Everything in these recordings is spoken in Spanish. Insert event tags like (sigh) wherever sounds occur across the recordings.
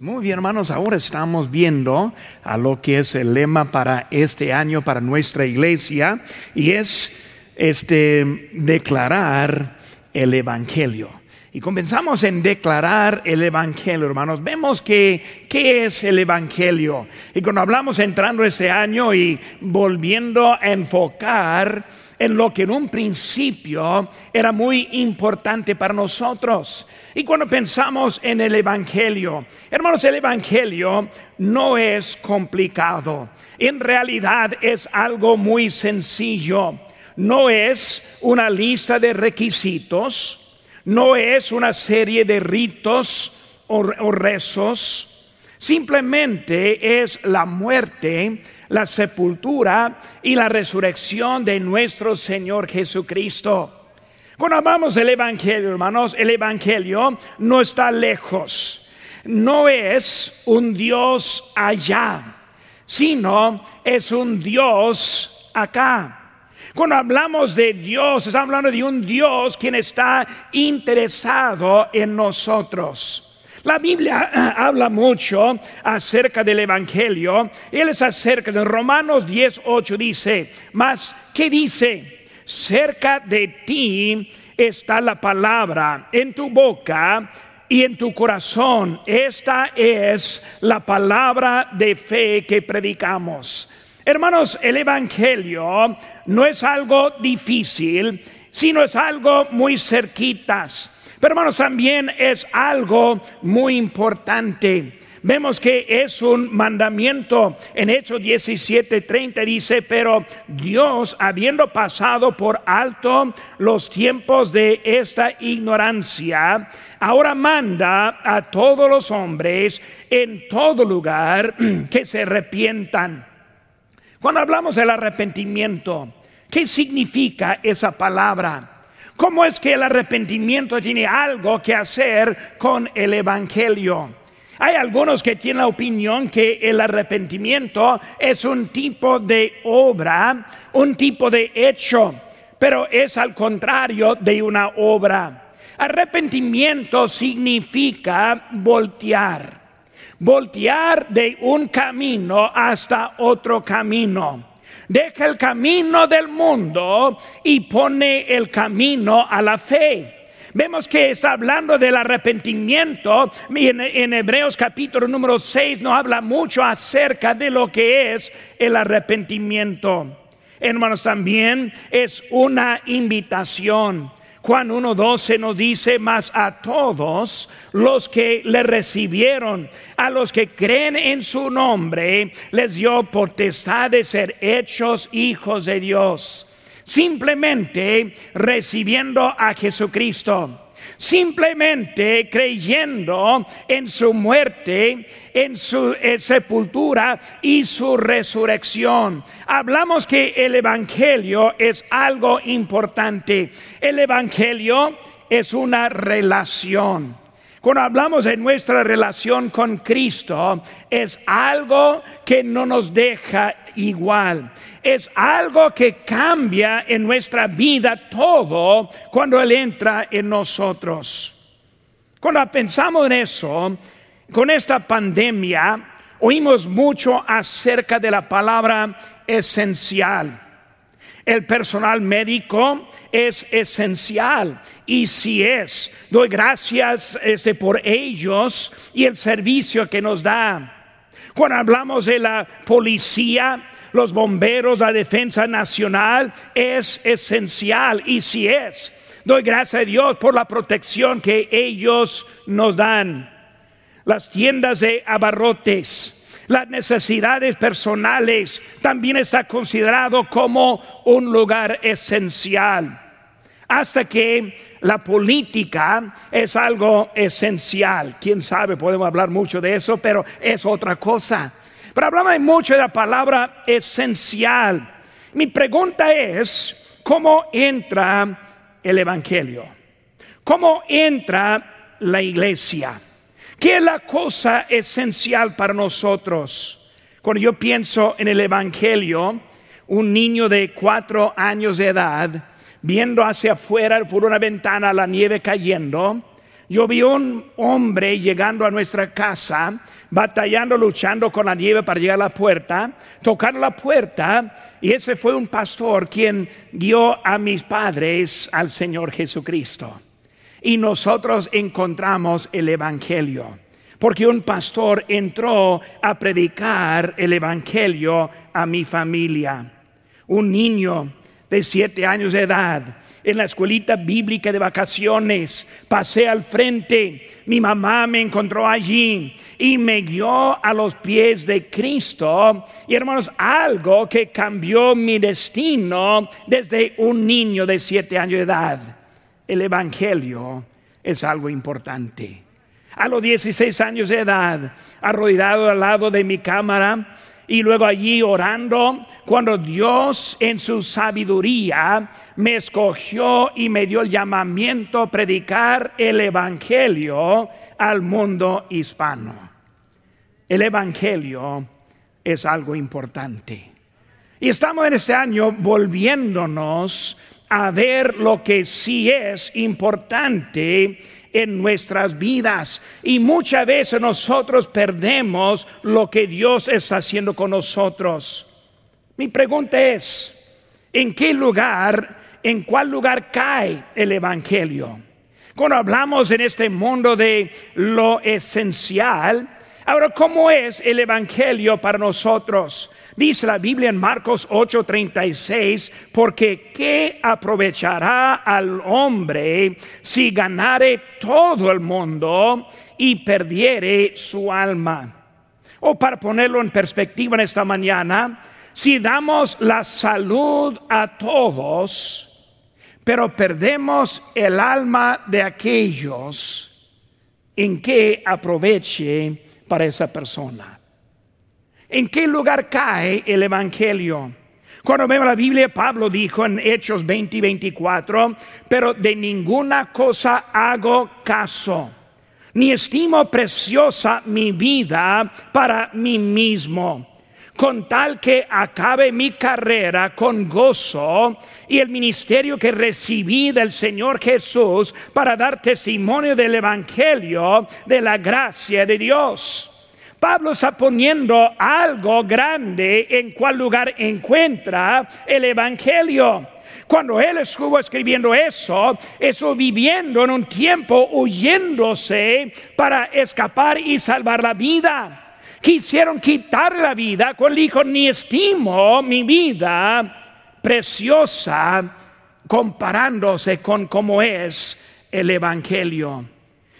Muy bien, hermanos, ahora estamos viendo a lo que es el lema para este año, para nuestra iglesia, y es este declarar el evangelio. Y comenzamos en declarar el Evangelio, hermanos. Vemos que, ¿qué es el Evangelio? Y cuando hablamos entrando este año y volviendo a enfocar en lo que en un principio era muy importante para nosotros. Y cuando pensamos en el Evangelio, hermanos, el Evangelio no es complicado. En realidad es algo muy sencillo. No es una lista de requisitos, no es una serie de ritos o, rezos, simplemente es la muerte la sepultura y la resurrección de nuestro Señor Jesucristo. Cuando hablamos del Evangelio, hermanos, el Evangelio no está lejos, no es un Dios allá, sino es un Dios acá. Cuando hablamos de Dios, estamos hablando de un Dios quien está interesado en nosotros. La Biblia (clears throat) habla mucho acerca del Evangelio. Él es acerca de Romanos 10:8 dice, mas ¿qué dice? Cerca de ti está la palabra en tu boca y en tu corazón. Esta es la palabra de fe que predicamos. Hermanos, el Evangelio no es algo difícil, sino es algo muy cerquitas. Pero hermanos, también es algo muy importante. Vemos que es un mandamiento. En Hechos 17:30 dice, pero Dios, habiendo pasado por alto los tiempos de esta ignorancia, ahora manda a todos los hombres en todo lugar (clears throat) que se arrepientan. Cuando hablamos del arrepentimiento, ¿qué significa esa palabra? ¿Cómo es que el arrepentimiento tiene algo que hacer con el Evangelio? Hay algunos que tienen la opinión que el arrepentimiento es un tipo de obra, un tipo de hecho, pero es al contrario de una obra. Arrepentimiento significa voltear, voltear de un camino hasta otro camino deja el camino del mundo y pone el camino a la fe. Vemos que está hablando del arrepentimiento. En, en, Hebreos capítulo número 6 nos habla mucho acerca de lo que es el arrepentimiento. Hermanos, también es una invitación. Juan 1.12 nos dice, más a todos los que le recibieron, a los que creen en su nombre, les dio potestad de ser hechos hijos de Dios. Simplemente recibiendo a Jesucristo simplemente creyendo en su muerte, en su eh, sepultura y su resurrección. Hablamos que el Evangelio es algo importante. El Evangelio es una relación. Cuando hablamos de nuestra relación con Cristo, es algo que no nos deja igual. Es algo que cambia en nuestra vida todo cuando Él entra en nosotros. Cuando pensamos en eso, con esta pandemia, oímos mucho acerca de la palabra esencial. El personal médico es esencial y si es, doy gracias este, por ellos y el servicio que nos da. Cuando hablamos de la policía, los bomberos, la defensa nacional, es esencial y si es, doy gracias a Dios por la protección que ellos nos dan. Las tiendas de abarrotes, las necesidades personales también está considerado como un lugar esencial. Hasta que la política es algo esencial. Quién sabe, podemos hablar mucho de eso, pero es otra cosa. Pero hablamos mucho de la palabra esencial. Mi pregunta es, ¿cómo entra el Evangelio? ¿Cómo entra la iglesia? ¿Qué es la cosa esencial para nosotros? Cuando yo pienso en el Evangelio, un niño de cuatro años de edad, viendo hacia afuera por una ventana la nieve cayendo, yo vi un hombre llegando a nuestra casa, batallando, luchando con la nieve para llegar a la puerta, tocar la puerta, y ese fue un pastor quien guió a mis padres al Señor Jesucristo. Y nosotros encontramos el Evangelio, porque un pastor entró a predicar el Evangelio a mi familia. Un niño de siete años de edad en la escuelita bíblica de vacaciones. Pasé al frente, mi mamá me encontró allí y me guió a los pies de Cristo. Y hermanos, algo que cambió mi destino desde un niño de siete años de edad. El Evangelio es algo importante. A los 16 años de edad, arrodillado al lado de mi cámara, y luego allí orando, cuando Dios en su sabiduría me escogió y me dio el llamamiento a predicar el Evangelio al mundo hispano. El Evangelio es algo importante. Y estamos en este año volviéndonos a ver lo que sí es importante en nuestras vidas. Y muchas veces nosotros perdemos lo que Dios está haciendo con nosotros. Mi pregunta es, ¿en qué lugar, en cuál lugar cae el Evangelio? Cuando hablamos en este mundo de lo esencial, ahora, ¿cómo es el Evangelio para nosotros? Dice la Biblia en Marcos 8:36, porque ¿qué aprovechará al hombre si ganare todo el mundo y perdiere su alma? O para ponerlo en perspectiva en esta mañana, si damos la salud a todos, pero perdemos el alma de aquellos, ¿en qué aproveche para esa persona? ¿En qué lugar cae el Evangelio? Cuando vemos la Biblia, Pablo dijo en Hechos 20 y 24, pero de ninguna cosa hago caso, ni estimo preciosa mi vida para mí mismo, con tal que acabe mi carrera con gozo y el ministerio que recibí del Señor Jesús para dar testimonio del Evangelio de la gracia de Dios. Pablo está poniendo algo grande en cuál lugar encuentra el Evangelio. Cuando él estuvo escribiendo eso, estuvo viviendo en un tiempo huyéndose para escapar y salvar la vida. Quisieron quitar la vida cuando dijo, ni estimo mi vida preciosa comparándose con cómo es el Evangelio.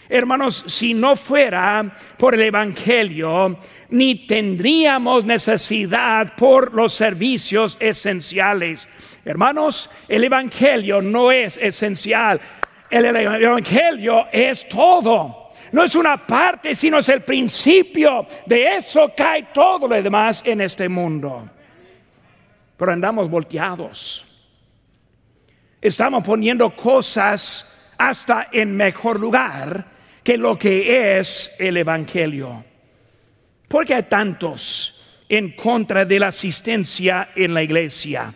Hermanos, si no fuera por el Evangelio, ni tendríamos necesidad por los servicios esenciales. Hermanos, el Evangelio no es esencial. El Evangelio es todo. No es una parte, sino es el principio. De eso cae todo lo demás en este mundo. Pero andamos volteados. Estamos poniendo cosas hasta en mejor lugar que lo que es el Evangelio. Porque hay tantos en contra de la asistencia en la iglesia.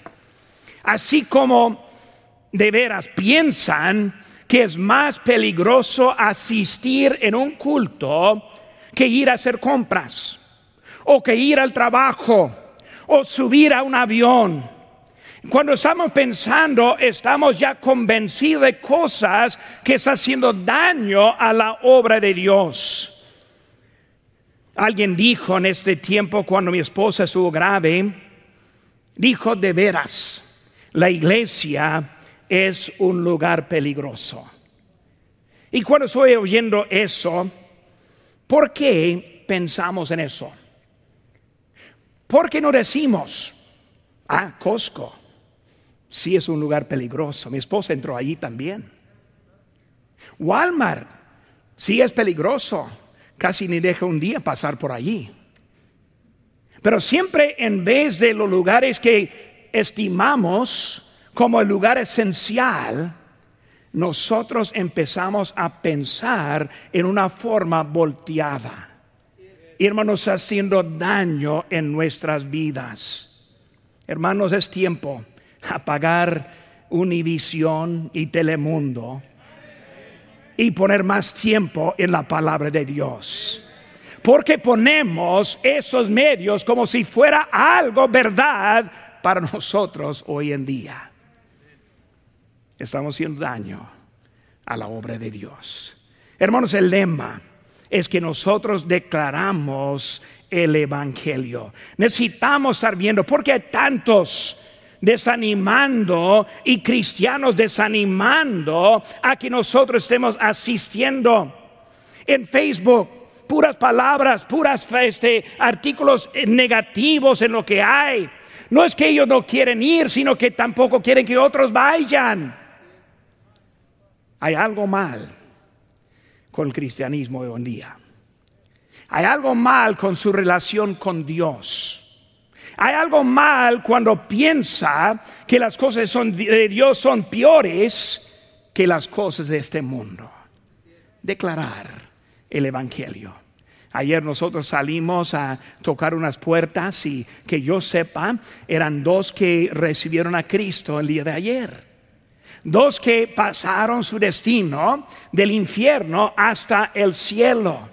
Así como de veras piensan que es más peligroso asistir en un culto que ir a hacer compras, o que ir al trabajo, o subir a un avión cuando estamos pensando, estamos ya convencidos de cosas que están haciendo daño a la obra de Dios. Alguien dijo en este tiempo, cuando mi esposa estuvo grave, dijo de veras, la iglesia es un lugar peligroso. Y cuando estoy oyendo eso, ¿por qué pensamos en eso? ¿Por qué no decimos, ah, Costco? Sí es un lugar peligroso. Mi esposa entró allí también. Walmart, sí es peligroso. Casi ni deja un día pasar por allí. Pero siempre en vez de los lugares que estimamos como el lugar esencial, nosotros empezamos a pensar en una forma volteada. Hermanos, haciendo daño en nuestras vidas. Hermanos, es tiempo apagar Univisión y Telemundo y poner más tiempo en la palabra de Dios. Porque ponemos esos medios como si fuera algo verdad para nosotros hoy en día. Estamos haciendo daño a la obra de Dios. Hermanos, el lema es que nosotros declaramos el Evangelio. Necesitamos estar viendo, porque hay tantos desanimando y cristianos desanimando a que nosotros estemos asistiendo en Facebook. Puras palabras, puras este, artículos negativos en lo que hay. No es que ellos no quieren ir, sino que tampoco quieren que otros vayan. Hay algo mal con el cristianismo de hoy en día. Hay algo mal con su relación con Dios. Hay algo mal cuando piensa que las cosas de Dios son peores que las cosas de este mundo. Declarar el Evangelio. Ayer nosotros salimos a tocar unas puertas y que yo sepa, eran dos que recibieron a Cristo el día de ayer. Dos que pasaron su destino del infierno hasta el cielo.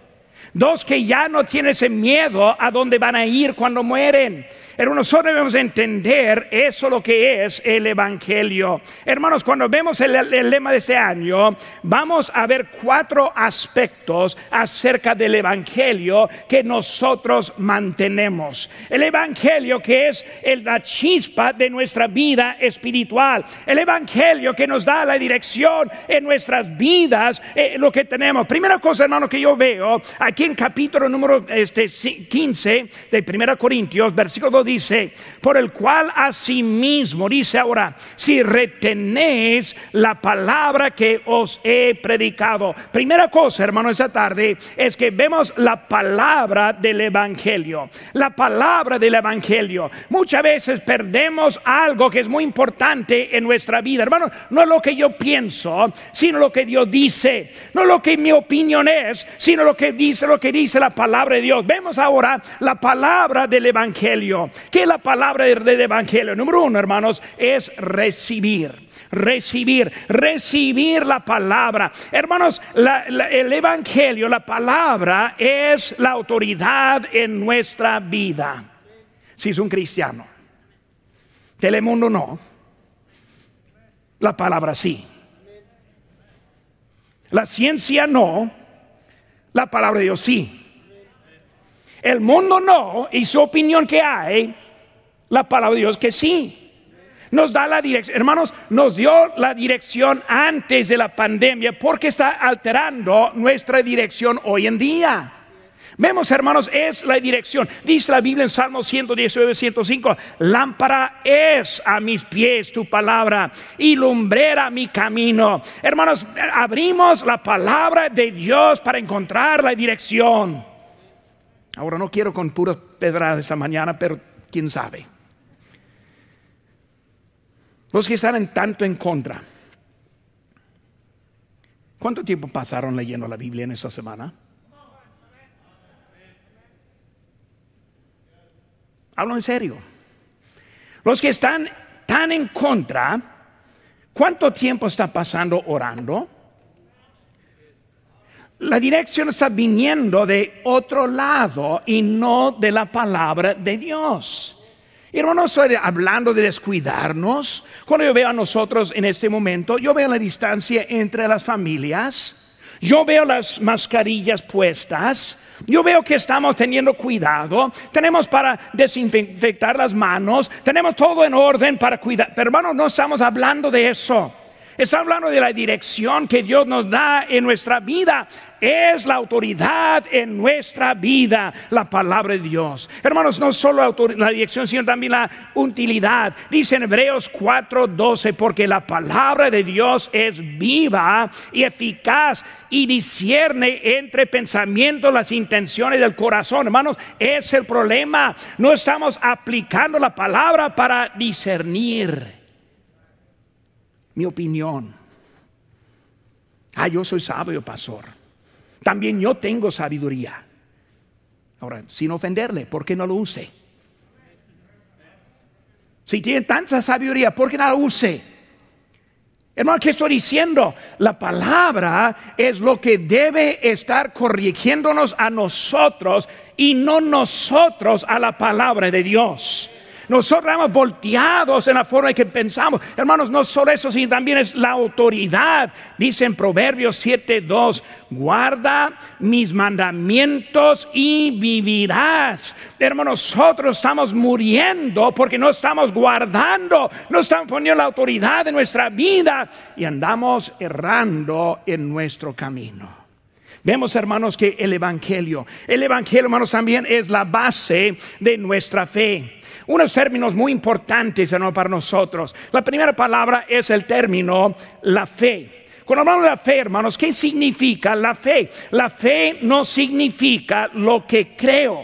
Dos que ya no tienen ese miedo a dónde van a ir cuando mueren. Hermanos, nosotros debemos entender eso lo que es el Evangelio. Hermanos, cuando vemos el, lema de este año, vamos a ver cuatro aspectos acerca del Evangelio que nosotros mantenemos. El Evangelio que es la chispa de nuestra vida espiritual. El Evangelio que nos da la dirección en nuestras vidas, eh, lo que tenemos. Primera cosa, hermano, que yo veo aquí en capítulo número este, 15 de Primera Corintios, versículo 2 dice, por el cual asimismo, dice ahora, si retenéis la palabra que os he predicado. Primera cosa, hermano, esa tarde es que vemos la palabra del Evangelio. La palabra del Evangelio. Muchas veces perdemos algo que es muy importante en nuestra vida. Hermano, no lo que yo pienso, sino lo que Dios dice. No lo que mi opinión es, sino lo que dice, lo que dice la palabra de Dios. Vemos ahora la palabra del Evangelio. ¿Qué es la palabra del Evangelio? Número uno, hermanos, es recibir recibir, recibir la palabra. Hermanos, el Evangelio, la palabra es la autoridad en nuestra vida. Si es un cristiano, Telemundo no, la palabra sí. La ciencia no, la palabra de Dios sí. El mundo no, y su opinión que hay, la palabra de Dios que sí. Nos da la dirección, hermanos, nos dio la dirección antes de la pandemia porque está alterando nuestra dirección hoy en día. Vemos, hermanos, es la dirección. Dice la Biblia en Salmo 119, 105, lámpara es a mis pies tu palabra y lumbrera mi camino. Hermanos, abrimos la palabra de Dios para encontrar la dirección. Ahora no quiero con puras pedradas esa mañana, pero quién sabe. Los que están en tanto en contra. ¿Cuánto tiempo pasaron leyendo la Biblia en esta semana? Hablo en serio. Los que están tan en contra, ¿cuánto tiempo está pasando orando? La dirección está viniendo de otro lado y no de la palabra de Dios. Y no estoy hablando de descuidarnos. Cuando yo veo a nosotros en este momento, yo veo la distancia entre las familias. Yo veo las mascarillas puestas, yo veo que estamos teniendo cuidado, tenemos para desinfectar las manos, tenemos todo en orden para cuidar, pero hermanos, no estamos hablando de eso. Está hablando de la dirección que Dios nos da en nuestra vida. Es la autoridad en nuestra vida, la palabra de Dios. Hermanos, no solo la dirección, sino también la utilidad. Dice en Hebreos 4:12, porque la palabra de Dios es viva y eficaz y discierne entre pensamientos las intenciones del corazón. Hermanos, es el problema. No estamos aplicando la palabra para discernir mi opinión. Ah, yo soy sabio, pastor. También yo tengo sabiduría. Ahora, sin ofenderle, ¿por qué no lo use? Si tiene tanta sabiduría, ¿por qué no lo use? Hermano, ¿qué estoy diciendo? La palabra es lo que debe estar corrigiéndonos a nosotros y no nosotros a la palabra de Dios. Nosotros estamos volteados en la forma en que pensamos. Hermanos, no solo eso, sino también es la autoridad. Dice en Proverbios 7:2, guarda mis mandamientos y vivirás. Hermanos, nosotros estamos muriendo porque no estamos guardando, no estamos poniendo la autoridad en nuestra vida y andamos errando en nuestro camino. Vemos, hermanos, que el Evangelio, el Evangelio, hermanos, también es la base de nuestra fe unos términos muy importantes para nosotros. La primera palabra es el término la fe. Cuando hablamos de la fe, hermanos, ¿qué significa la fe? La fe no significa lo que creo.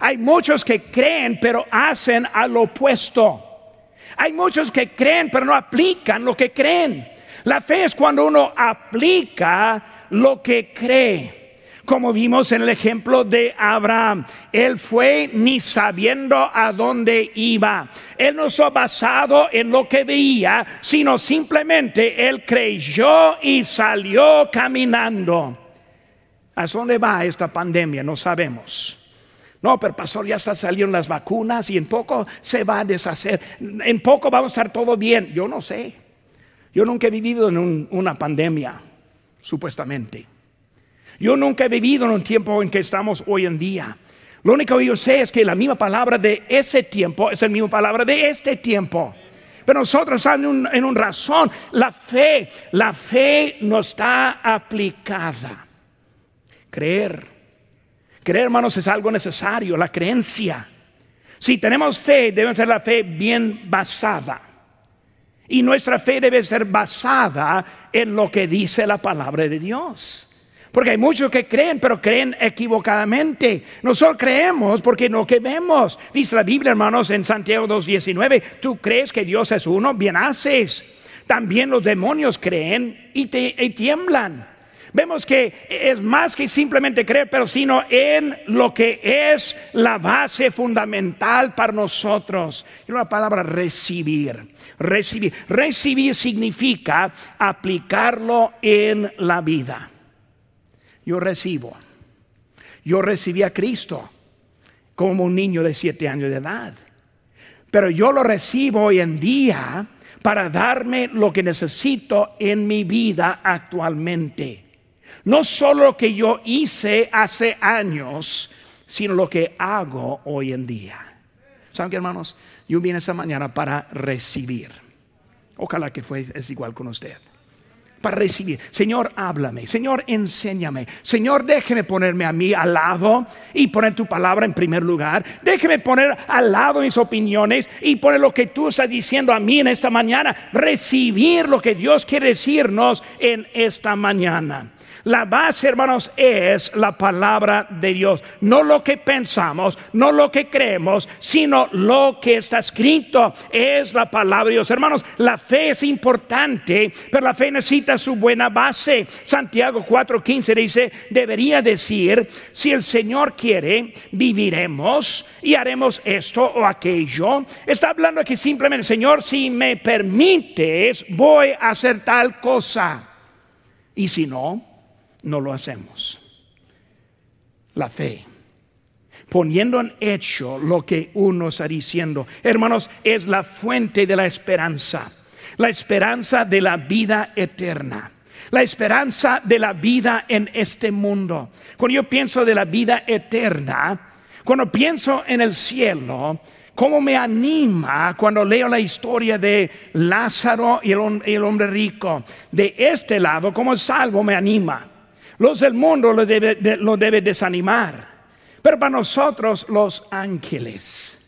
Hay muchos que creen pero hacen al opuesto. Hay muchos que creen pero no aplican lo que creen. La fe es cuando uno aplica lo que cree como vimos en el ejemplo de Abraham. Él fue ni sabiendo a dónde iba. Él no fue basado en lo que veía, sino simplemente él creyó y salió caminando. ¿A dónde va esta pandemia? No sabemos. No, pero pastor, ya está salieron las vacunas y en poco se va a deshacer. En poco vamos a estar todo bien. Yo no sé. Yo nunca he vivido en una pandemia, supuestamente. Yo nunca he vivido en un tiempo en que estamos hoy en día. Lo único que yo sé es que la misma palabra de ese tiempo es la misma palabra de este tiempo. Pero nosotros estamos en un, razón. La fe, la fe no está aplicada. Creer. Creer, hermanos, es algo necesario, la creencia. Si tenemos fe, debemos tener la fe bien basada. Y nuestra fe debe ser basada en lo que dice la palabra de Dios. Porque hay muchos que creen, pero creen equivocadamente. Nosotros creemos porque lo que vemos. Dice la Biblia, hermanos, en Santiago 2.19, tú crees que Dios es uno, bien haces. También los demonios creen y, y tiemblan. Vemos que es más que simplemente creer, pero sino en lo que es la base fundamental para nosotros. Y una palabra recibir. Recibir. Recibir significa aplicarlo en la vida yo recibo. Yo recibí a Cristo como un niño de siete años de edad. Pero yo lo recibo hoy en día para darme lo que necesito en mi vida actualmente. No solo lo que yo hice hace años, sino lo que hago hoy en día. ¿Saben qué, hermanos? Yo vine esa mañana para recibir. Ojalá que fue, es igual con usted para recibir. Señor, háblame. Señor, enséñame. Señor, déjeme ponerme a mí al lado y poner tu palabra en primer lugar. Déjeme poner al lado mis opiniones y poner lo que tú estás diciendo a mí en esta mañana. Recibir lo que Dios quiere decirnos en esta mañana. La base, hermanos, es la palabra de Dios. No lo que pensamos, no lo que creemos, sino lo que está escrito es la palabra de Dios. Hermanos, la fe es importante, pero la fe necesita su buena base. Santiago 4:15 dice, debería decir, si el Señor quiere, viviremos y haremos esto o aquello. Está hablando que simplemente, Señor, si me permites, voy a hacer tal cosa. Y si no, no lo hacemos. La fe. Poniendo en hecho lo que uno está diciendo. Hermanos, es la fuente de la esperanza. La esperanza de la vida eterna. La esperanza de la vida en este mundo. Cuando yo pienso de la vida eterna, cuando pienso en el cielo, cómo me anima cuando leo la historia de Lázaro y el, hombre rico. De este lado, como salvo, me anima. Los del mundo lo debe, debe desanimar. Pero para nosotros los ángeles,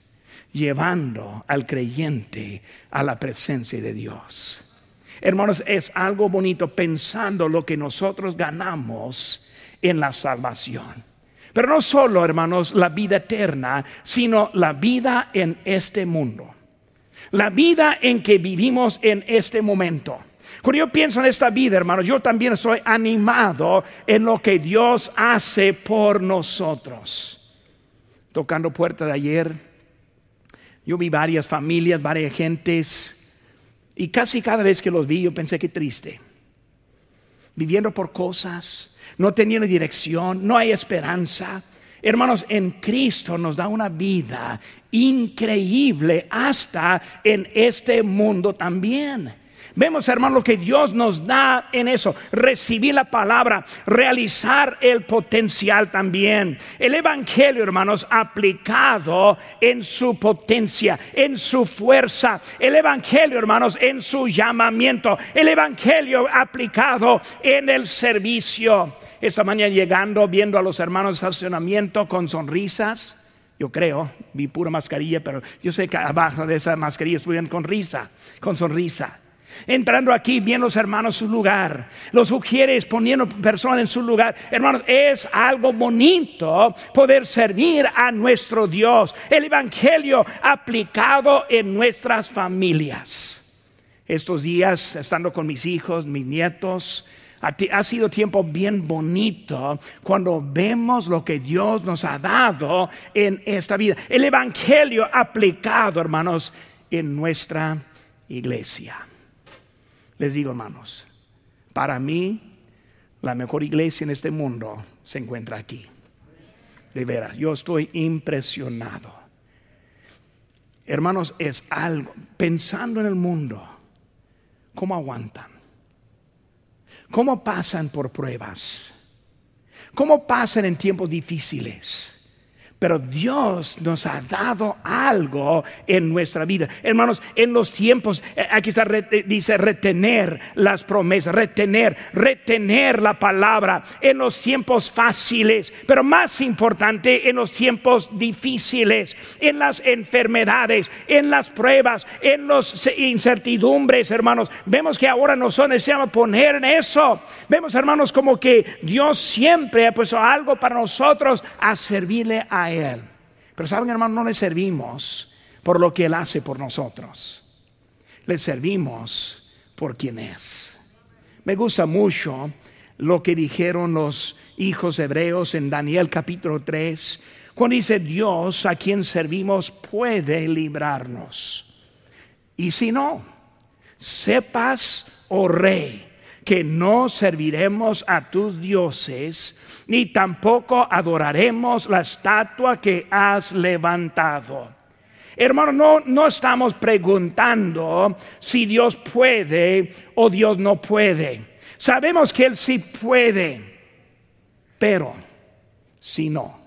llevando al creyente a la presencia de Dios. Hermanos, es algo bonito pensando lo que nosotros ganamos en la salvación. Pero no solo, hermanos, la vida eterna, sino la vida en este mundo. La vida en que vivimos en este momento. Cuando yo pienso en esta vida, hermanos, yo también soy animado en lo que Dios hace por nosotros. Tocando puertas de ayer, yo vi varias familias, varias gentes Y casi cada vez que los vi yo pensé que triste. Viviendo por cosas, no teniendo dirección, no hay esperanza. Hermanos, en Cristo nos da una vida increíble hasta en este mundo también. Vemos, hermano, lo que Dios nos da en eso. Recibir la palabra, realizar el potencial también. El Evangelio, hermanos, aplicado en su potencia, en su fuerza. El Evangelio, hermanos, en su llamamiento. El Evangelio aplicado en el servicio. Esta mañana llegando, viendo a los hermanos de estacionamiento con sonrisas. Yo creo, vi pura mascarilla, pero yo sé que abajo de esa mascarilla estuvieron con risa, con sonrisa. Entrando aquí, viendo los hermanos su lugar, los sugieres poniendo personas en su lugar. Hermanos, es algo bonito poder servir a nuestro Dios. El Evangelio aplicado en nuestras familias. Estos días, estando con mis hijos, mis nietos, ha sido tiempo bien bonito cuando vemos lo que Dios nos ha dado en esta vida. El Evangelio aplicado, hermanos, en nuestra iglesia. Les digo, hermanos, para mí la mejor iglesia en este mundo se encuentra aquí. De veras, yo estoy impresionado. Hermanos, es algo, pensando en el mundo, ¿cómo aguantan? ¿Cómo pasan por pruebas? ¿Cómo pasan en tiempos difíciles? Pero Dios nos ha dado algo en nuestra vida. Hermanos, en los tiempos, eh, aquí está, eh, dice retener las promesas, retener, retener la palabra en los tiempos fáciles, pero más importante, en los tiempos difíciles, en las enfermedades, en las pruebas, en las incertidumbres, hermanos. Vemos que ahora nosotros necesitamos poner en eso. Vemos, hermanos, como que Dios siempre ha puesto algo para nosotros a servirle a Pero saben, hermano, no le servimos por lo que Él hace por nosotros. Le servimos por quien es. Me gusta mucho lo que dijeron los hijos hebreos en Daniel capítulo 3, cuando dice Dios a quien servimos puede librarnos. Y si no, sepas, oh rey, que no serviremos a tus dioses, ni tampoco adoraremos la estatua que has levantado. Hermano, no, no estamos preguntando si Dios puede o Dios no puede. Sabemos que Él sí puede, pero si no,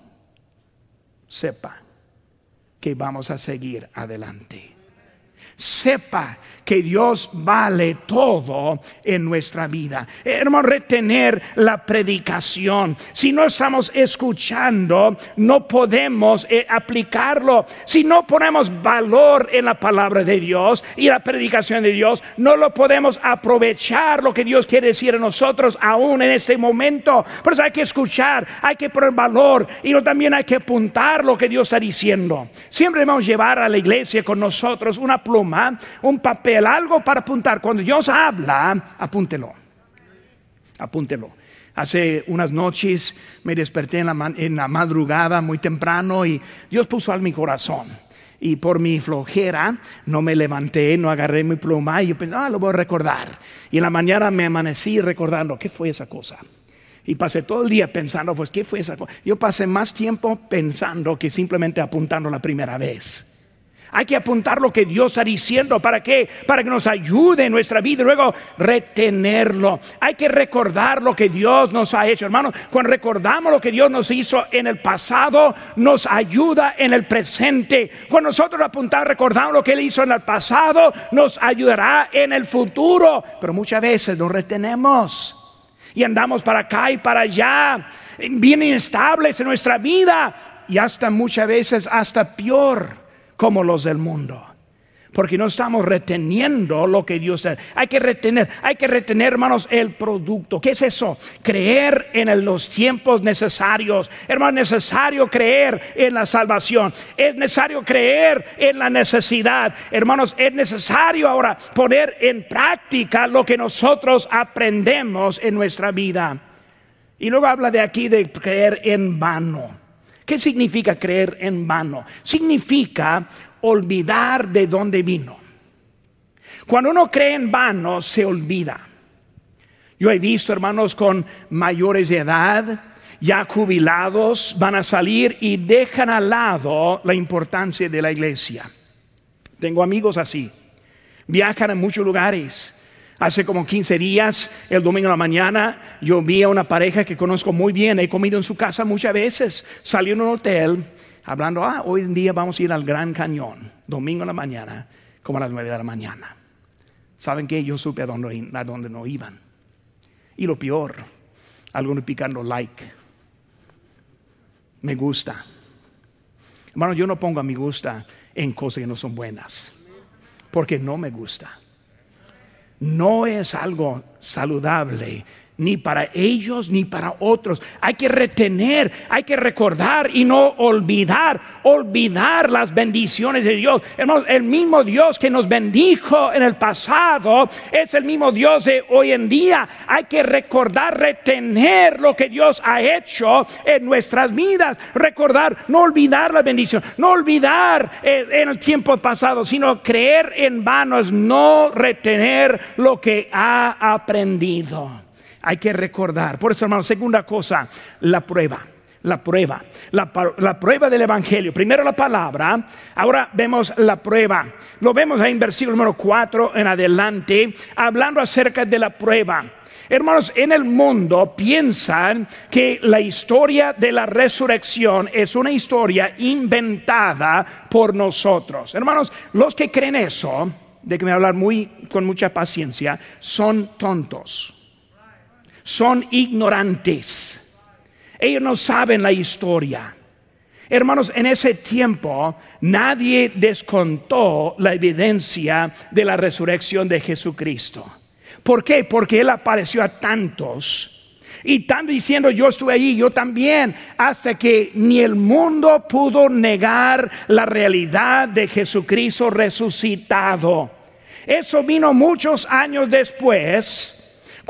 sepa que vamos a seguir adelante. Sepa que Dios vale todo en nuestra vida. Hermano, retener la predicación. Si no estamos escuchando, no podemos eh, aplicarlo. Si no ponemos valor en la palabra de Dios y la predicación de Dios, no lo podemos aprovechar lo que Dios quiere decir a nosotros aún en este momento. Por eso hay que escuchar, hay que poner valor y también hay que apuntar lo que Dios está diciendo. Siempre debemos llevar a la iglesia con nosotros una pluma, un papel algo para apuntar. Cuando Dios habla, apúntelo. Apúntelo. Hace unas noches me desperté en la, en la madrugada muy temprano y Dios puso al mi corazón y por mi flojera no me levanté, no agarré mi pluma y yo pensé, ah, lo voy a recordar. Y en la mañana me amanecí recordando, ¿qué fue esa cosa? Y pasé todo el día pensando, pues, ¿qué fue esa cosa? Yo pasé más tiempo pensando que simplemente apuntando la primera vez. Hay que apuntar lo que Dios está diciendo. ¿Para qué? Para que nos ayude en nuestra vida y luego retenerlo. Hay que recordar lo que Dios nos ha hecho. Hermano, cuando recordamos lo que Dios nos hizo en el pasado, nos ayuda en el presente. Cuando nosotros apuntamos, recordamos lo que Él hizo en el pasado, nos ayudará en el futuro. Pero muchas veces nos retenemos y andamos para acá y para allá, bien inestables en nuestra vida y hasta muchas veces hasta peor como los del mundo. Porque no estamos reteniendo lo que Dios da. Hay que retener, hay que retener, hermanos, el producto. ¿Qué es eso? Creer en los tiempos necesarios. Hermano, es necesario creer en la salvación. Es necesario creer en la necesidad. Hermanos, es necesario ahora poner en práctica lo que nosotros aprendemos en nuestra vida. Y luego habla de aquí de creer en vano. ¿Qué significa creer en vano? Significa olvidar de dónde vino. Cuando uno cree en vano, se olvida. Yo he visto hermanos con mayores de edad, ya jubilados, van a salir y dejan al lado la importancia de la iglesia. Tengo amigos así. Viajan a muchos lugares. Hace como 15 días, el domingo en la mañana, yo vi a una pareja que conozco muy bien, he comido en su casa muchas veces, salió en un hotel hablando, ah, hoy en día vamos a ir al Gran Cañón, domingo en la mañana, como a las 9 de la mañana. ¿Saben qué? Yo supe a dónde, a dónde no iban. Y lo peor, algunos picando like. Me gusta. Hermano, yo no pongo a mi gusta en cosas que no son buenas, porque no me gusta. No es algo saludable ni para ellos ni para otros. Hay que retener, hay que recordar y no olvidar, olvidar las bendiciones de Dios. el mismo Dios que nos bendijo en el pasado es el mismo Dios de hoy en día. Hay que recordar, retener lo que Dios ha hecho en nuestras vidas. Recordar, no olvidar la bendición, no olvidar eh, en el tiempo pasado, sino creer en vano es no retener lo que ha aprendido. Hay que recordar. Por eso, hermano, segunda cosa, la prueba. La prueba, la, prueba del Evangelio. Primero la palabra, ahora vemos la prueba. Lo vemos ahí en versículo número 4 en adelante, hablando acerca de la prueba. Hermanos, en el mundo piensan que la historia de la resurrección es una historia inventada por nosotros. Hermanos, los que creen eso, déjenme hablar muy, con mucha paciencia, son tontos son ignorantes. Ellos no saben la historia. Hermanos, en ese tiempo nadie descontó la evidencia de la resurrección de Jesucristo. ¿Por qué? Porque Él apareció a tantos. Y están diciendo, yo estuve allí, yo también, hasta que ni el mundo pudo negar la realidad de Jesucristo resucitado. Eso vino muchos años después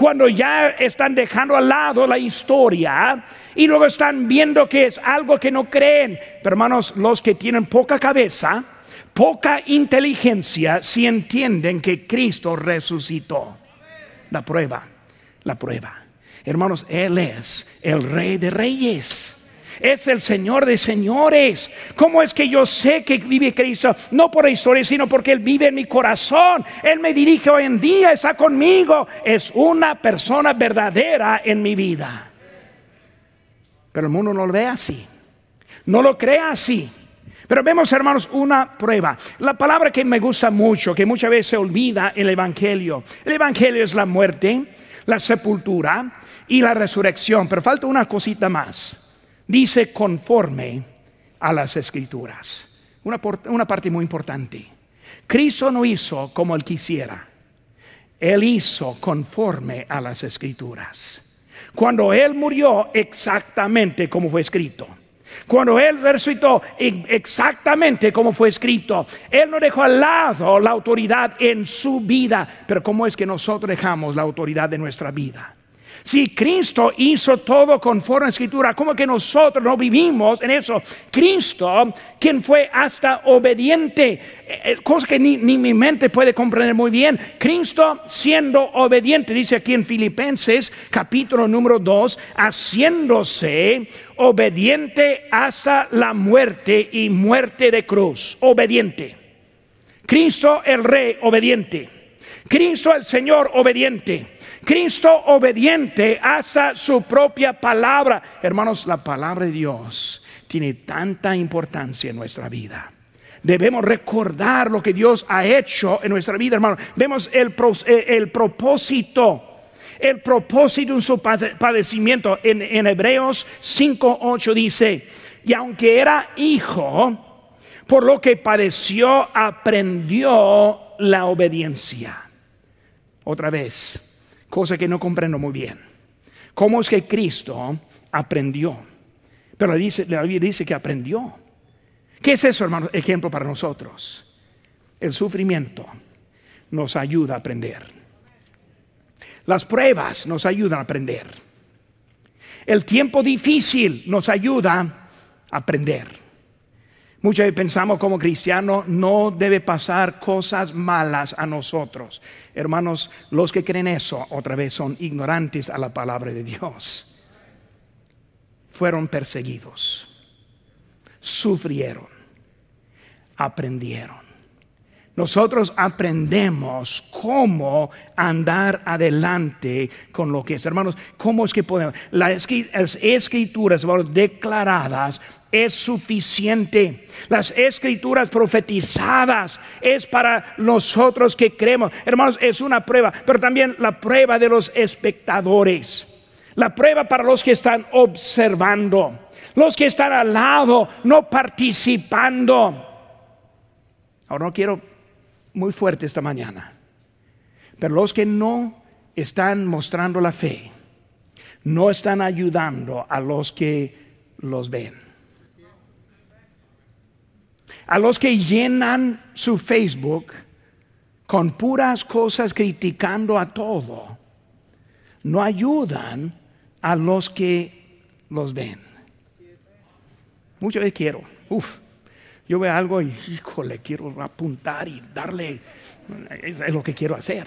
cuando ya están dejando al lado la historia y luego están viendo que es algo que no creen. Pero hermanos, los que tienen poca cabeza, poca inteligencia, si entienden que Cristo resucitó. La prueba, la prueba. Hermanos, Él es el rey de reyes es el Señor de señores. ¿Cómo es que yo sé que vive Cristo? No por la historia, sino porque Él vive en mi corazón. Él me dirige hoy en día, está conmigo. Es una persona verdadera en mi vida. Pero el mundo no lo ve así. No lo cree así. Pero vemos, hermanos, una prueba. La palabra que me gusta mucho, que muchas veces se olvida el Evangelio. El Evangelio es la muerte, la sepultura y la resurrección. Pero falta una cosita más dice conforme a las escrituras. Una, una parte muy importante. Cristo no hizo como él quisiera. Él hizo conforme a las escrituras. Cuando Él murió exactamente como fue escrito. Cuando Él resucitó exactamente como fue escrito. Él no dejó al lado la autoridad en su vida. Pero ¿cómo es que nosotros dejamos la autoridad de nuestra vida? Si Cristo hizo todo conforme a la escritura, ¿cómo que nosotros no vivimos en eso? Cristo, quien fue hasta obediente, eh, eh, cosa que ni, mi mente puede comprender muy bien. Cristo siendo obediente, dice aquí en Filipenses capítulo número 2, haciéndose obediente hasta la muerte y muerte de cruz. Obediente. Cristo el Rey obediente. Cristo el Señor obediente. Cristo obediente hasta su propia palabra. Hermanos, la palabra de Dios tiene tanta importancia en nuestra vida. Debemos recordar lo que Dios ha hecho en nuestra vida, hermanos. Vemos el, eh, propósito el propósito de su padecimiento. En, en Hebreos 5.8 dice, y aunque era hijo, por lo que padeció, aprendió la obediencia. Otra vez, cosa que no comprendo muy bien. ¿Cómo es que Cristo aprendió? Pero dice, la Biblia dice que aprendió. ¿Qué es eso, hermano? Ejemplo para nosotros. El sufrimiento nos ayuda a aprender. Las pruebas nos ayudan a aprender. El tiempo difícil nos ayuda a aprender. Muchas veces pensamos como cristianos no debe pasar cosas malas a nosotros. Hermanos, los que creen eso otra vez son ignorantes a la palabra de Dios. Fueron perseguidos, sufrieron, aprendieron. Nosotros aprendemos cómo andar adelante con lo que es. Hermanos, ¿cómo es que podemos? Las escrituras declaradas es suficiente. Las escrituras profetizadas es para nosotros que creemos. Hermanos, es una prueba, pero también la prueba de los espectadores. La prueba para los que están observando, los que están al lado, no participando. Ahora no quiero muy fuerte esta mañana, pero los que no están mostrando la fe, no están ayudando a los que los ven. A los que llenan su Facebook con puras cosas criticando a todo, no ayudan a los que los ven. Muchas veces quiero, uff, yo veo algo y, híjole, quiero apuntar y darle, es, lo que quiero hacer.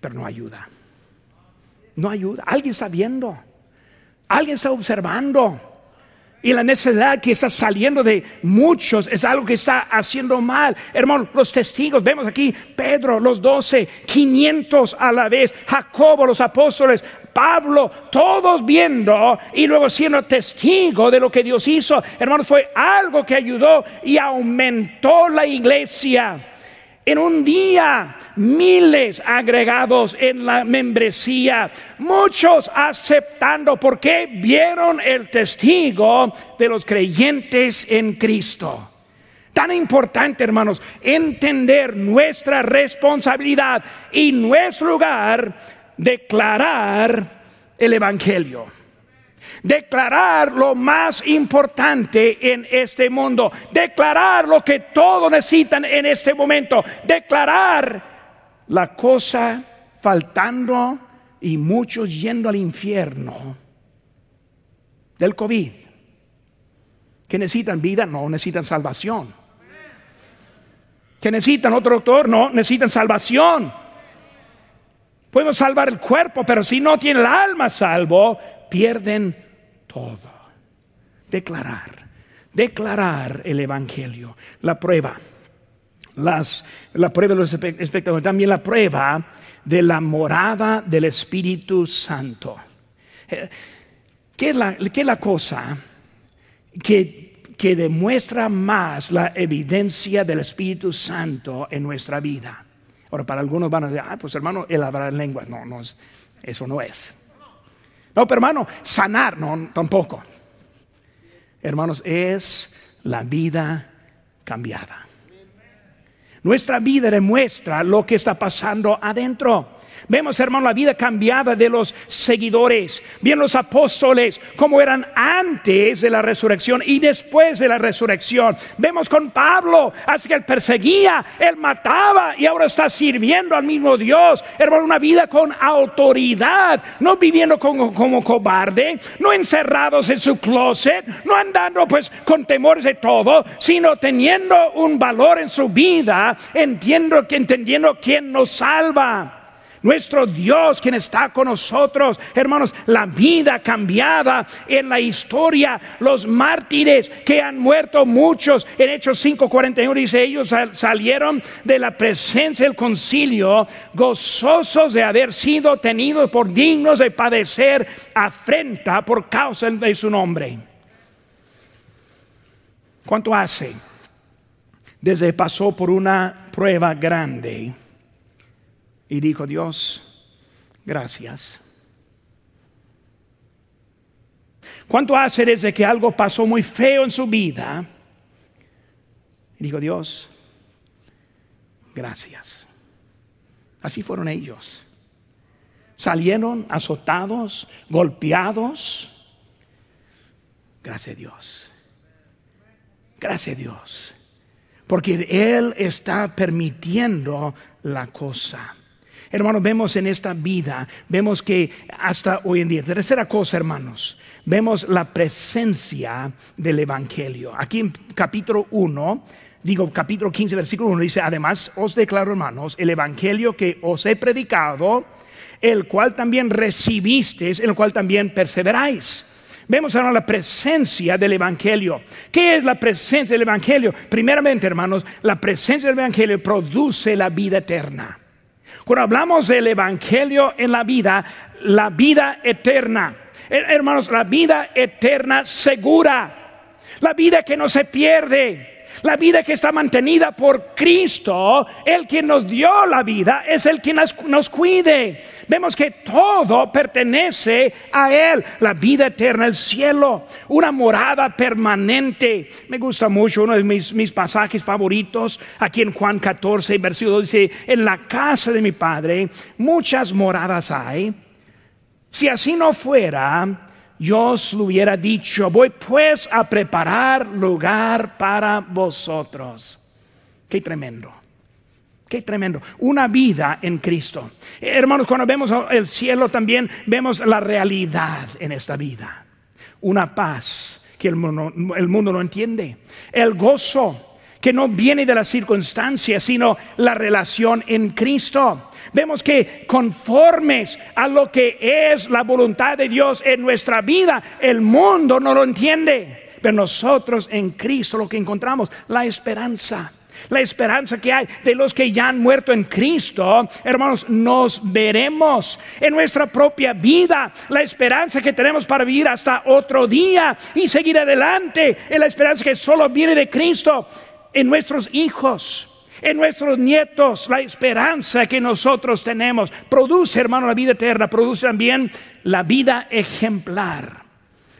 Pero no ayuda. No ayuda. Alguien está viendo. Alguien está observando. Y la necesidad que está saliendo de muchos es algo que está haciendo mal. Hermanos, los testigos, vemos aquí Pedro, los doce, quinientos a la vez, Jacobo, los apóstoles, Pablo, todos viendo y luego siendo testigo de lo que Dios hizo. Hermanos, fue algo que ayudó y aumentó la iglesia. En un día, miles agregados en la membresía, muchos aceptando porque vieron el testigo de los creyentes en Cristo. Tan importante, hermanos, entender nuestra responsabilidad y nuestro lugar, declarar el Evangelio declarar lo más importante en este mundo, declarar lo que todos necesitan en este momento, declarar la cosa faltando y muchos yendo al infierno del COVID. Que necesitan vida, no necesitan salvación. Que necesitan otro doctor, no necesitan salvación. Podemos salvar el cuerpo, pero si no tiene el alma salvo, pierden todo. Declarar, declarar el Evangelio, la prueba, las, la prueba de los espectadores, también la prueba de la morada del Espíritu Santo. Eh, ¿Qué es la, qué la cosa que, que demuestra más la evidencia del Espíritu Santo en nuestra vida? Ahora, para algunos van a decir, ah, pues hermano, el hablar lenguas. No, no es, eso no es. No, pero hermano, sanar, no, tampoco. Hermanos, es la vida cambiada. Nuestra vida demuestra lo que está pasando adentro. Vemos, hermano, la vida cambiada de los seguidores. Bien, los apóstoles, como eran antes de la resurrección y después de la resurrección. Vemos con Pablo, así que él perseguía, él mataba y ahora está sirviendo al mismo Dios. Hermano, una vida con autoridad, no viviendo como, como cobarde, no encerrados en su closet, no andando pues con temores de todo, sino teniendo un valor en su vida, entiendo, entendiendo quién nos salva nuestro Dios quien está con nosotros. Hermanos, la vida cambiada en la historia, los mártires que han muerto muchos. En Hechos 5:41 dice, ellos salieron de la presencia del concilio gozosos de haber sido tenidos por dignos de padecer afrenta por causa de su nombre. ¿Cuánto hace? Desde pasó por una prueba grande y dijo, Dios, gracias. ¿Cuánto hace desde que algo pasó muy feo en su vida? Y dijo, Dios, gracias. Así fueron ellos. Salieron azotados, golpeados. Gracias a Dios. Gracias a Dios. Porque Él está permitiendo la cosa. Hermanos, vemos en esta vida, vemos que hasta hoy en día, tercera cosa, hermanos, vemos la presencia del Evangelio. Aquí en capítulo 1, digo capítulo 15, versículo 1, dice, además os declaro, hermanos, el Evangelio que os he predicado, el cual también recibisteis, el cual también perseveráis. Vemos ahora la presencia del Evangelio. ¿Qué es la presencia del Evangelio? Primeramente, hermanos, la presencia del Evangelio produce la vida eterna. Cuando hablamos del Evangelio en la vida, la vida eterna, hermanos, la vida eterna segura, la vida que no se pierde, la vida que está mantenida por Cristo, el que nos dio la vida, es el que nos, cuide. Vemos que todo pertenece a Él, la vida eterna, el cielo, una morada permanente. Me gusta mucho uno de mis, mis pasajes favoritos, aquí en Juan 14, versículo dice, en la casa de mi Padre muchas moradas hay. Si así no fuera, yo os lo hubiera dicho, voy pues a preparar lugar para vosotros. Qué tremendo. Qué tremendo. Una vida en Cristo. Hermanos, cuando vemos el cielo también vemos la realidad en esta vida. Una paz que el mundo, el mundo no entiende. El gozo que no viene de las circunstancias, sino la relación en Cristo. Vemos que conformes a lo que es la voluntad de Dios en nuestra vida, el mundo no lo entiende. Pero nosotros en Cristo lo que encontramos, la esperanza. La esperanza que hay de los que ya han muerto en Cristo, hermanos, nos veremos en nuestra propia vida. La esperanza que tenemos para vivir hasta otro día y seguir adelante. Es la esperanza que solo viene de Cristo en nuestros hijos, en nuestros nietos, la esperanza que nosotros tenemos. Produce, hermano, la vida eterna, produce también la vida ejemplar.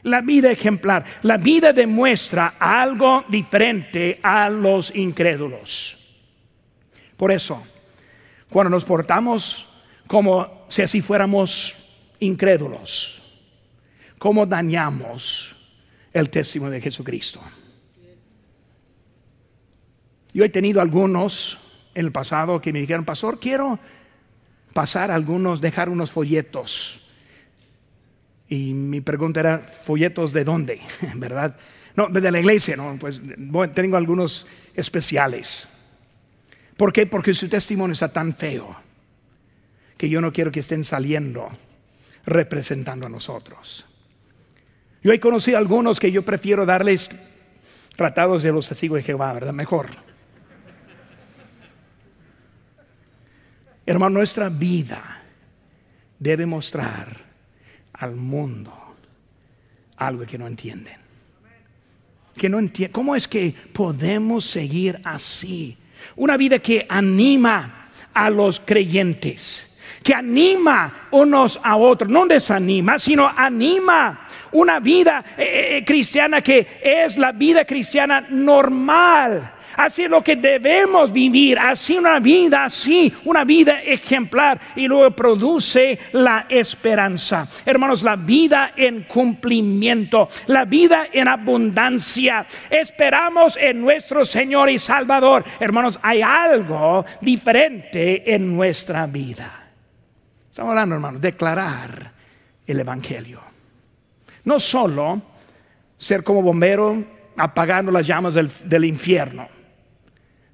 La vida ejemplar. La vida demuestra algo diferente a los incrédulos. Por eso, cuando nos portamos como si así fuéramos incrédulos, ¿cómo dañamos el testimonio de Jesucristo? Yo he tenido algunos en el pasado que me dijeron, pastor, quiero pasar algunos, dejar unos folletos. Y mi pregunta era, ¿folletos de dónde? (laughs) ¿Verdad? No, de la iglesia, no, pues tengo algunos especiales. ¿Por qué? Porque su testimonio está tan feo que yo no quiero que estén saliendo representando a nosotros. Yo he conocido algunos que yo prefiero darles tratados de los testigos de Jehová, ¿verdad? Mejor. Hermano, nuestra vida debe mostrar al mundo algo que no entienden. Que no entienden. ¿Cómo es que podemos seguir así? Una vida que anima a los creyentes, que anima unos a otros, no desanima, sino anima una vida eh, eh, cristiana que es la vida cristiana normal Así es lo que debemos vivir, así una vida, así una vida ejemplar y luego produce la esperanza. Hermanos, la vida en cumplimiento, la vida en abundancia. Esperamos en nuestro Señor y Salvador. Hermanos, hay algo diferente en nuestra vida. Estamos hablando, hermanos, declarar el Evangelio. No solo ser como bombero apagando las llamas del, del infierno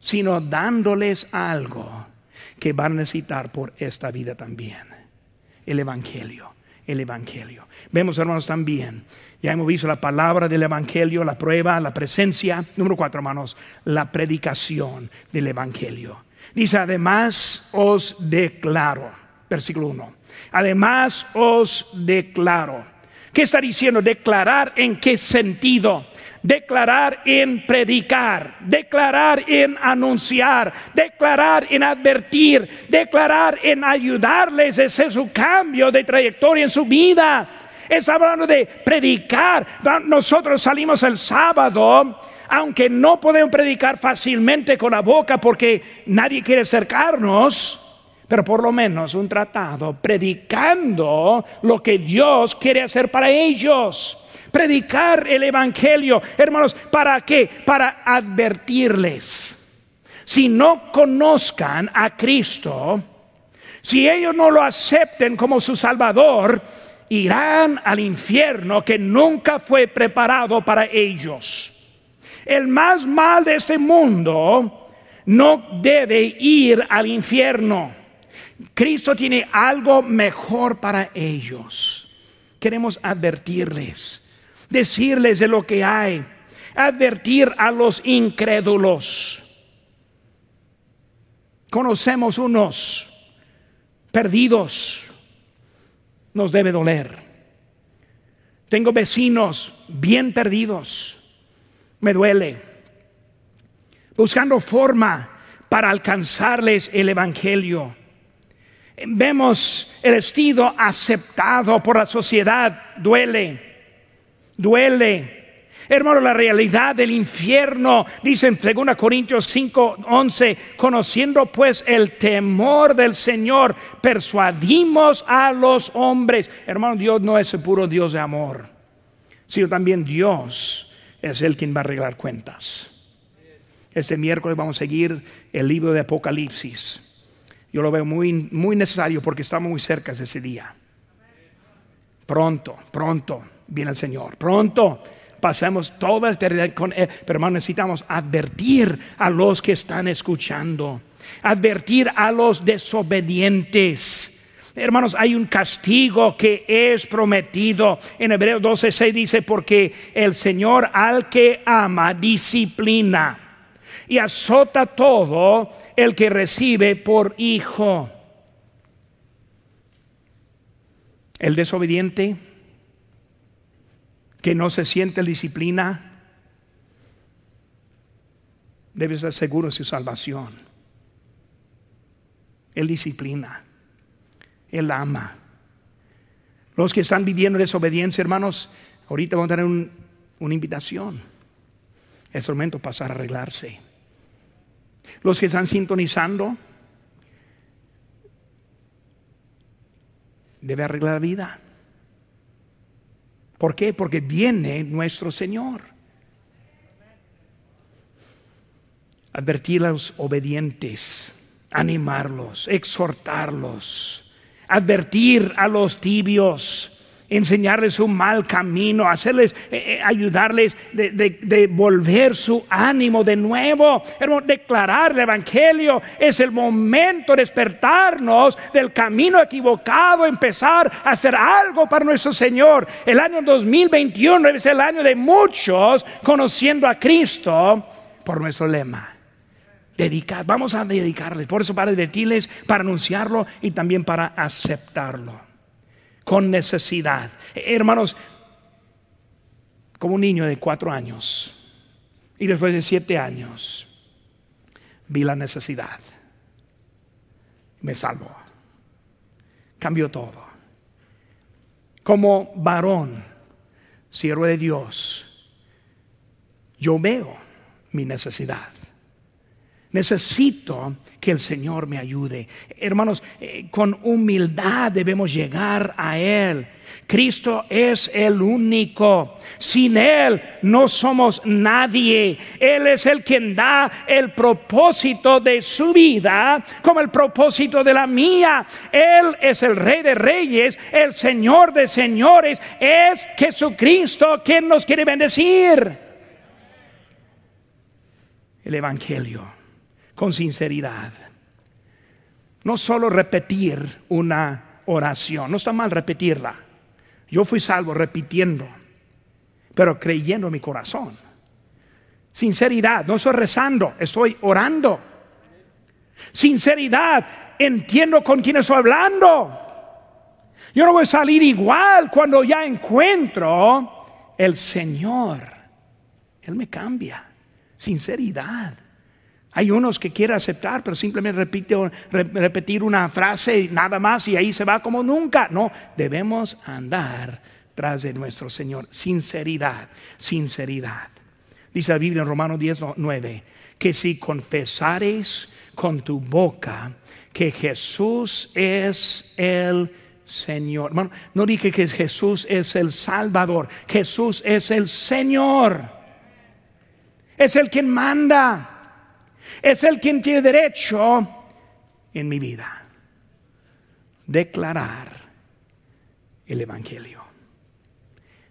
sino dándoles algo que van a necesitar por esta vida también. El Evangelio, el Evangelio. Vemos, hermanos, también, ya hemos visto la palabra del Evangelio, la prueba, la presencia. Número cuatro, hermanos, la predicación del Evangelio. Dice, además os declaro, versículo 1, además os declaro. ¿Qué está diciendo? Declarar en qué sentido declarar en predicar, declarar en anunciar, declarar en advertir, declarar en ayudarles. Ese es su cambio de trayectoria en su vida. Es hablando de predicar. Nosotros salimos el sábado aunque no podemos predicar fácilmente con la boca porque nadie quiere acercarnos, pero por lo menos un tratado predicando lo que Dios quiere hacer para ellos predicar el Evangelio. Hermanos, ¿para qué? Para advertirles. Si no conozcan a Cristo, Si ellos no lo acepten como su Salvador, irán al infierno que nunca fue preparado para ellos. El más mal de este mundo no debe ir al infierno. Cristo tiene algo mejor para ellos. Queremos advertirles, decirles de lo que hay, advertir a los incrédulos. Conocemos unos perdidos, nos debe doler. Tengo vecinos bien perdidos, me duele. Buscando forma para alcanzarles el Evangelio. Vemos el estilo aceptado por la sociedad, duele, duele. Hermano, la realidad del infierno, dice en 2 Corintios 5, 11, conociendo pues el temor del Señor, persuadimos a los hombres. Hermano, Dios no es el puro Dios de amor, sino también Dios es el quien va a arreglar cuentas. Este miércoles vamos a seguir el libro de Apocalipsis. Yo lo veo muy, muy necesario porque estamos muy cerca de ese día. Pronto, pronto viene el Señor. Pronto pasemos toda la eternidad con Él, pero necesitamos advertir a los que están escuchando, advertir a los desobedientes. Hermanos, hay un castigo que es prometido. En Hebreos 12:6 dice, porque el Señor al que ama disciplina y azota todo el que recibe por hijo. El desobediente que no se siente disciplina, debe estar seguro de su salvación. Él disciplina, Él ama. Los que están viviendo desobediencia, hermanos, ahorita vamos a tener una invitación. Es momento de pasar a arreglarse. Los que están sintonizando, debe arreglar la vida. ¿Por qué? Porque viene nuestro Señor. Advertir a los obedientes, animarlos, exhortarlos, advertir a los tibios, enseñarles un mal camino, hacerles, eh, eh, ayudarles de, volver su ánimo de nuevo. declarar el Evangelio es el momento de despertarnos del camino equivocado, empezar a hacer algo para nuestro Señor. El año 2021 es el año de muchos conociendo a Cristo por nuestro lema. Dedicar, vamos a dedicarles, por eso para advertirles, para anunciarlo y también para aceptarlo con necesidad. Hermanos, como un niño de cuatro años y después de siete años, vi la necesidad. Me salvó. Cambió todo. Como varón, siervo de Dios, yo veo mi necesidad. Necesito que el Señor me ayude. Hermanos, eh, con humildad debemos llegar a Él. Cristo es el único. Sin Él no somos nadie. Él es el quien da el propósito de su vida como el propósito de la mía. Él es el Rey de Reyes, el Señor de Señores. Es Jesucristo quien nos quiere bendecir. El Evangelio con sinceridad. No solo repetir una oración, no está mal repetirla. Yo fui salvo repitiendo, pero creyendo en mi corazón. Sinceridad, no estoy rezando, estoy orando. Sinceridad, entiendo con quién estoy hablando. Yo no voy a salir igual cuando ya encuentro el Señor. Él me cambia. Sinceridad. Hay unos que quieren aceptar, pero simplemente repite, repetir una frase y nada más y ahí se va como nunca. No, debemos andar tras de nuestro Señor. Sinceridad, sinceridad. Dice la Biblia en Romanos 10, 9, que si confesares con tu boca que Jesús es el Señor. no dije que Jesús es el Salvador, Jesús es el Señor. Es el quien manda es el quien tiene derecho en mi vida. declarar el Evangelio.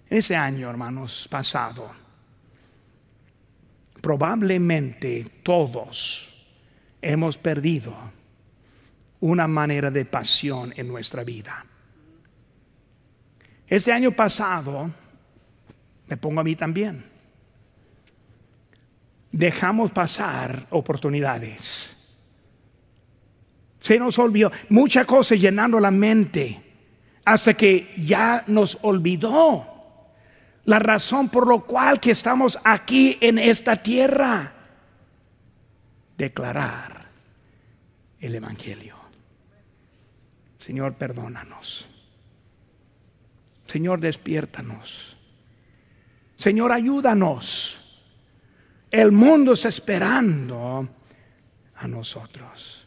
Ese año, hermanos, pasado, probablemente todos hemos perdido una manera de pasión en nuestra vida. Este año pasado, me pongo a mí también, dejamos pasar oportunidades. Se nos olvidó muchas cosas llenando la mente hasta que ya nos olvidó la razón por lo cual que estamos aquí en esta tierra. Declarar el Evangelio. Señor, perdónanos. Señor, despiértanos. Señor, ayúdanos. El mundo está esperando a nosotros.